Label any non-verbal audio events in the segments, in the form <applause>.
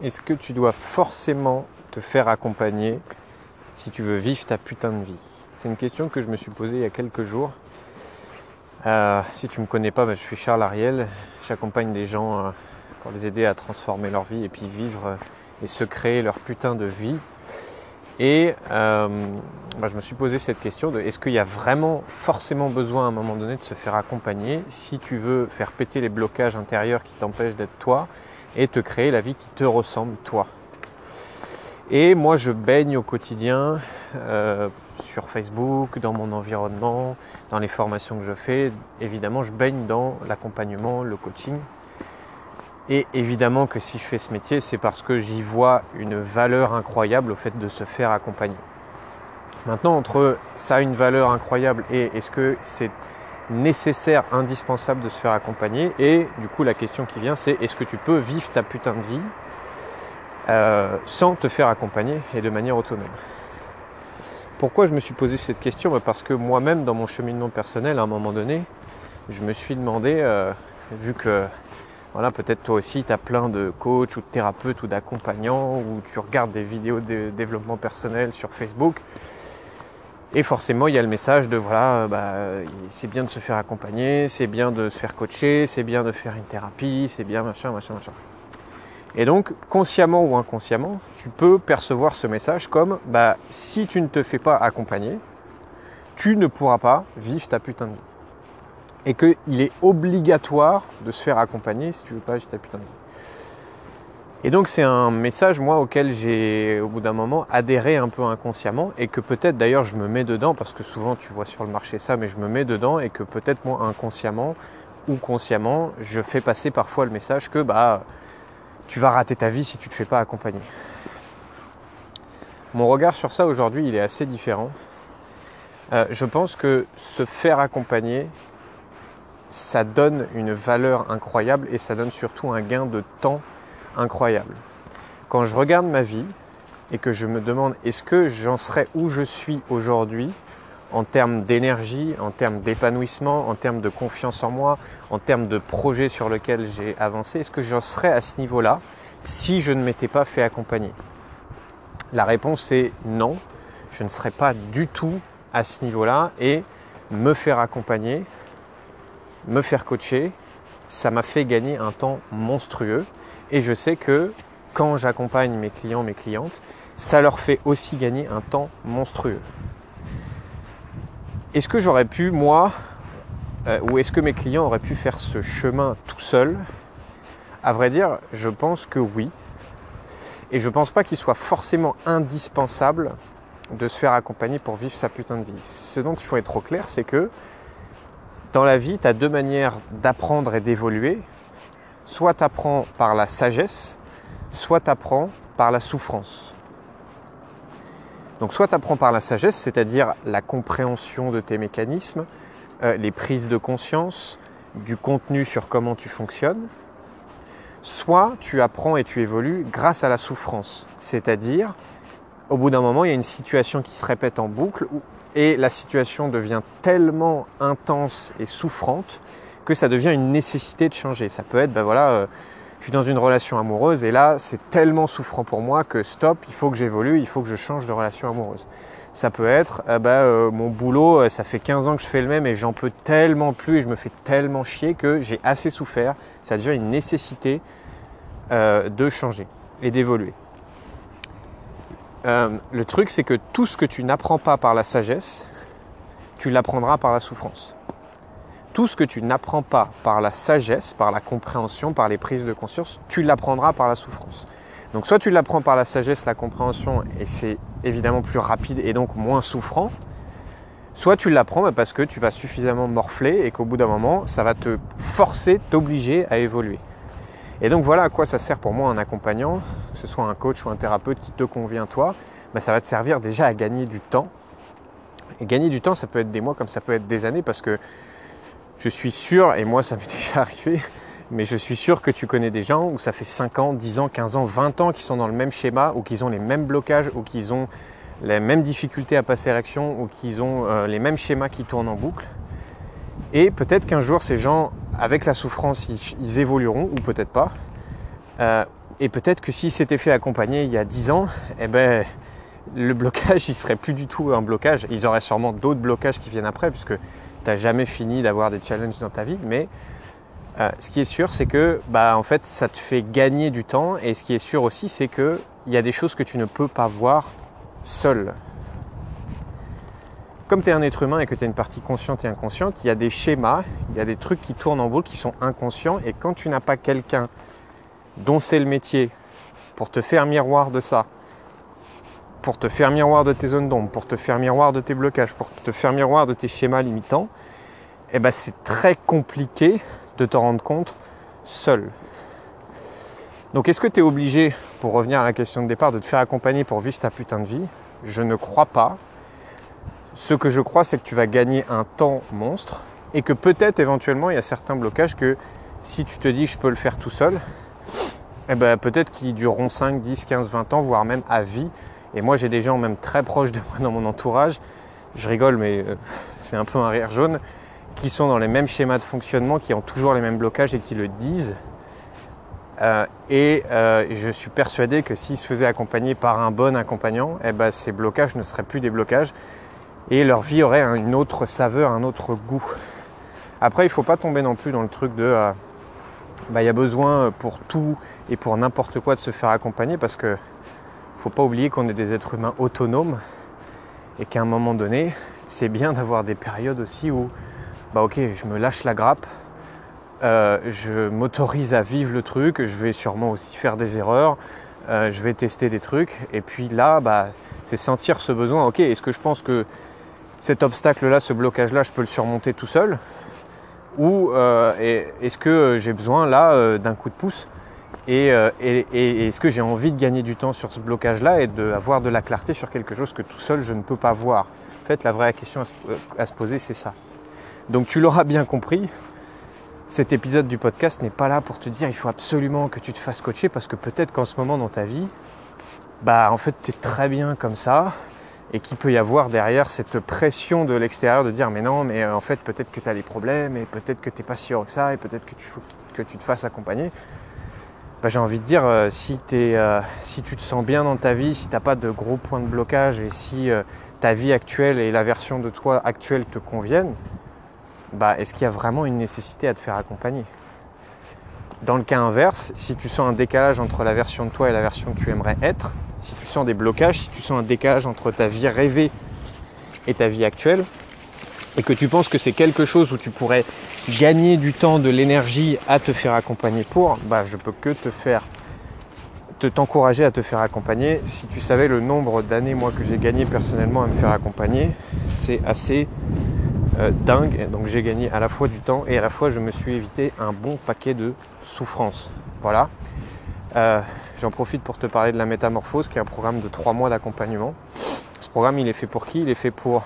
Est-ce que tu dois forcément te faire accompagner si tu veux vivre ta putain de vie? C'est une question que je me suis posée il y a quelques jours. Euh, si tu ne me connais pas, ben, je suis Charles Ariel. J'accompagne des gens euh, pour les aider à transformer leur vie et puis vivre euh, et se créer leur putain de vie. Et ben, je me suis posé cette question de est-ce qu'il y a vraiment forcément besoin à un moment donné de se faire accompagner? Si tu veux faire péter les blocages intérieurs qui t'empêchent d'être toi et te créer la vie qui te ressemble, toi. Et moi, je baigne au quotidien euh, sur Facebook, dans mon environnement, dans les formations que je fais. Évidemment, je baigne dans l'accompagnement, le coaching. Et évidemment que si je fais ce métier, c'est parce que j'y vois une valeur incroyable au fait de se faire accompagner. Maintenant, entre ça a une valeur incroyable et est-ce que c'est nécessaire, indispensable de se faire accompagner. Et du coup, la question qui vient, c'est est-ce que tu peux vivre ta putain de vie euh, sans te faire accompagner et de manière autonome? Pourquoi je me suis posé cette question? Bah, Parce que moi-même, dans mon cheminement personnel, à un moment donné, je me suis demandé, euh, vu que voilà, peut-être toi aussi, tu as plein de coachs ou de thérapeutes ou d'accompagnants, ou tu regardes des vidéos de développement personnel sur Facebook, et forcément, il y a le message de voilà, bah, c'est bien de se faire accompagner, c'est bien de se faire coacher, c'est bien de faire une thérapie, c'est bien machin, machin, machin. Et donc, consciemment ou inconsciemment, tu peux percevoir ce message comme bah, si tu ne te fais pas accompagner, tu ne pourras pas vivre ta putain de vie. Et qu'il est obligatoire de se faire accompagner si tu veux pas vivre ta putain de vie. Et donc c'est un message moi auquel j'ai au bout d'un moment adhéré un peu inconsciemment et que peut-être d'ailleurs je me mets dedans parce que souvent tu vois sur le marché ça mais je me mets dedans et que peut-être moi inconsciemment ou consciemment je fais passer parfois le message que bah tu vas rater ta vie si tu te fais pas accompagner. Mon regard sur ça aujourd'hui il est assez différent. Euh, je pense que se faire accompagner ça donne une valeur incroyable et ça donne surtout un gain de temps incroyable. Quand je regarde ma vie et que je me demande est-ce que j'en serais où je suis aujourd'hui en termes d'énergie, en termes d'épanouissement, en termes de confiance en moi, en termes de projet sur lequel j'ai avancé, est-ce que j'en serais à ce niveau-là si je ne m'étais pas fait accompagner? La réponse est non, je ne serais pas du tout à ce niveau-là et me faire accompagner, me faire coacher, ça m'a fait gagner un temps monstrueux et je sais que quand j'accompagne mes clients, mes clientes, ça leur fait aussi gagner un temps monstrueux. Est-ce que j'aurais pu, moi, euh, ou est-ce que mes clients auraient pu faire ce chemin tout seuls À vrai dire, je pense que oui. Et je ne pense pas qu'il soit forcément indispensable de se faire accompagner pour vivre sa putain de vie. Ce dont il faut être trop clair, c'est que dans la vie, tu as deux manières d'apprendre et d'évoluer soit tu apprends par la sagesse, soit tu apprends par la souffrance. Donc soit tu apprends par la sagesse, c'est-à-dire la compréhension de tes mécanismes, euh, les prises de conscience, du contenu sur comment tu fonctionnes, soit tu apprends et tu évolues grâce à la souffrance, c'est-à-dire au bout d'un moment il y a une situation qui se répète en boucle et la situation devient tellement intense et souffrante que ça devient une nécessité de changer. Ça peut être, ben voilà, euh, je suis dans une relation amoureuse et là, c'est tellement souffrant pour moi que stop, il faut que j'évolue, il faut que je change de relation amoureuse. Ça peut être, euh, ben, euh, mon boulot, ça fait 15 ans que je fais le même et j'en peux tellement plus et je me fais tellement chier que j'ai assez souffert. Ça devient une nécessité de changer et d'évoluer. Le truc, c'est que tout ce que tu n'apprends pas par la sagesse, tu l'apprendras par la souffrance tout ce que tu n'apprends pas par la sagesse, par la compréhension, par les prises de conscience, tu l'apprendras par la souffrance. Donc soit tu l'apprends par la sagesse, la compréhension, et c'est évidemment plus rapide et donc moins souffrant, soit tu l'apprends bah, parce que tu vas suffisamment morfler et qu'au bout d'un moment, ça va te forcer, t'obliger à évoluer. Et donc voilà à quoi ça sert pour moi un accompagnant, que ce soit un coach ou un thérapeute qui te convient toi, bah, ça va te servir déjà à gagner du temps. Et gagner du temps, ça peut être des mois comme ça peut être des années parce que je suis sûr, et moi ça m'est <laughs> déjà arrivé, mais je suis sûr que tu connais des gens où ça fait 5 ans, 10 ans, 15 ans, 20 ans qui sont dans le même schéma, ou qu'ils ont les mêmes blocages, ou qu'ils ont les mêmes difficultés à passer à l'action, ou qu'ils ont euh, les mêmes schémas qui tournent en boucle. Et peut-être qu'un jour ces gens, avec la souffrance, ils, évolueront, ou peut-être pas. Euh, Et peut-être que si c'était fait accompagner il y a 10 ans, eh ben, le blocage, il serait plus du tout un blocage. Ils auraient sûrement d'autres blocages qui viennent après, puisque tu n'as jamais fini d'avoir des challenges dans ta vie. Mais euh, ce qui est sûr, c'est que bah, en fait, ça te fait gagner du temps. Et ce qui est sûr aussi, c'est qu'il y a des choses que tu ne peux pas voir seul. Comme tu es un être humain et que tu as une partie consciente et inconsciente, il y a des schémas, il y a des trucs qui tournent en boucle qui sont inconscients. Et quand tu n'as pas quelqu'un dont c'est le métier pour te faire miroir de ça, pour te faire miroir de tes zones d'ombre, pour te faire miroir de tes blocages, pour te faire miroir de tes schémas limitants, eh ben c'est très compliqué de te rendre compte seul. Donc est-ce que tu es obligé, pour revenir à la question de départ, de te faire accompagner pour vivre ta putain de vie? Je ne crois pas. Ce que je crois, c'est que tu vas gagner un temps monstre et que peut-être éventuellement il y a certains blocages que si tu te dis je peux le faire tout seul, eh ben, peut-être qu'ils dureront 5, 10, 15, 20 ans, voire même à vie. Et moi j'ai des gens même très proches de moi dans mon entourage, je rigole mais euh, c'est un peu un rire jaune, qui sont dans les mêmes schémas de fonctionnement, qui ont toujours les mêmes blocages et qui le disent. Euh, et euh, je suis persuadé que s'ils se faisaient accompagner par un bon accompagnant, eh ben, ces blocages ne seraient plus des blocages et leur vie aurait une autre saveur, un autre goût. Après, il ne faut pas tomber non plus dans le truc de euh, bah, il y a besoin pour tout et pour n'importe quoi de se faire accompagner parce que faut pas oublier qu'on est des êtres humains autonomes et qu'à un moment donné, c'est bien d'avoir des périodes aussi où bah ok, je me lâche la grappe, euh, je m'autorise à vivre le truc, je vais sûrement aussi faire des erreurs, euh, je vais tester des trucs, et puis là, bah, c'est sentir ce besoin, ok, est-ce que je pense que cet obstacle-là, ce blocage-là, je peux le surmonter tout seul Ou euh, est-ce que j'ai besoin là d'un coup de pouce et, est-ce que j'ai envie de gagner du temps sur ce blocage-là et d'avoir de la clarté sur quelque chose que tout seul je ne peux pas voir? En fait, la vraie question à se poser, c'est ça. Donc tu l'auras bien compris, cet épisode du podcast n'est pas là pour te dire il faut absolument que tu te fasses coacher parce que peut-être qu'en ce moment dans ta vie, bah en fait tu es très bien comme ça et qu'il peut y avoir derrière cette pression de l'extérieur de dire mais non mais euh, en fait peut-être que tu as des problèmes et peut-être que tu n'es pas sûr que ça et peut-être que tu faut que tu te fasses accompagner. Bah, j'ai envie de dire euh, si, euh, si tu te sens bien dans ta vie, si tu n'as pas de gros points de blocage et si ta vie actuelle et la version de toi actuelle te conviennent, bah, est-ce qu'il y a vraiment une nécessité à te faire accompagner? Dans le cas inverse, si tu sens un décalage entre la version de toi et la version que tu aimerais être, si tu sens des blocages, si tu sens un décalage entre ta vie rêvée et ta vie actuelle, et que tu penses que c'est quelque chose où tu pourrais gagner du temps, de l'énergie à te faire accompagner pour, bah, je peux que te faire te t'encourager à te faire accompagner. Si tu savais le nombre d'années moi que j'ai gagné personnellement à me faire accompagner, c'est assez euh, dingue. Donc j'ai gagné à la fois du temps et à la fois je me suis évité un bon paquet de souffrances. Voilà. Euh, j'en profite pour te parler de la métamorphose, qui est un programme de trois mois d'accompagnement. Ce programme, il est fait pour qui? Il est fait pour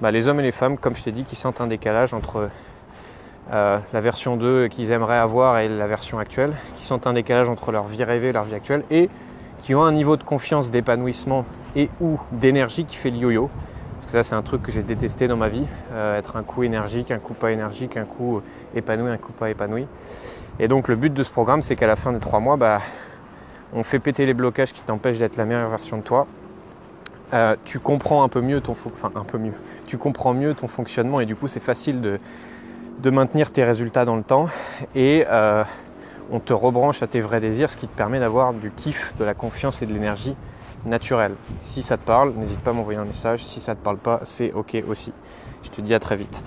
bah, les hommes et les femmes, comme je t'ai dit, qui sentent un décalage entre euh, la version 2 qu'ils aimeraient avoir et la version actuelle, qui sentent un décalage entre leur vie rêvée et leur vie actuelle, et qui ont un niveau de confiance, d'épanouissement et ou d'énergie qui fait le yo-yo. Parce que ça, c'est un truc que j'ai détesté dans ma vie, euh, être un coup énergique, un coup pas énergique, un coup épanoui, un coup pas épanoui. Et donc le but de ce programme, c'est qu'à la fin des trois mois, bah, on fait péter les blocages qui t'empêchent d'être la meilleure version de toi. Euh, tu comprends un peu mieux ton, fonctionnement et du coup, c'est facile de, de maintenir tes résultats dans le temps et euh, on te rebranche à tes vrais désirs, ce qui te permet d'avoir du kiff, de la confiance et de l'énergie naturel. Si ça te parle, n'hésite pas à m'envoyer un message. Si ça te parle pas, c'est ok aussi. Je te dis à très vite.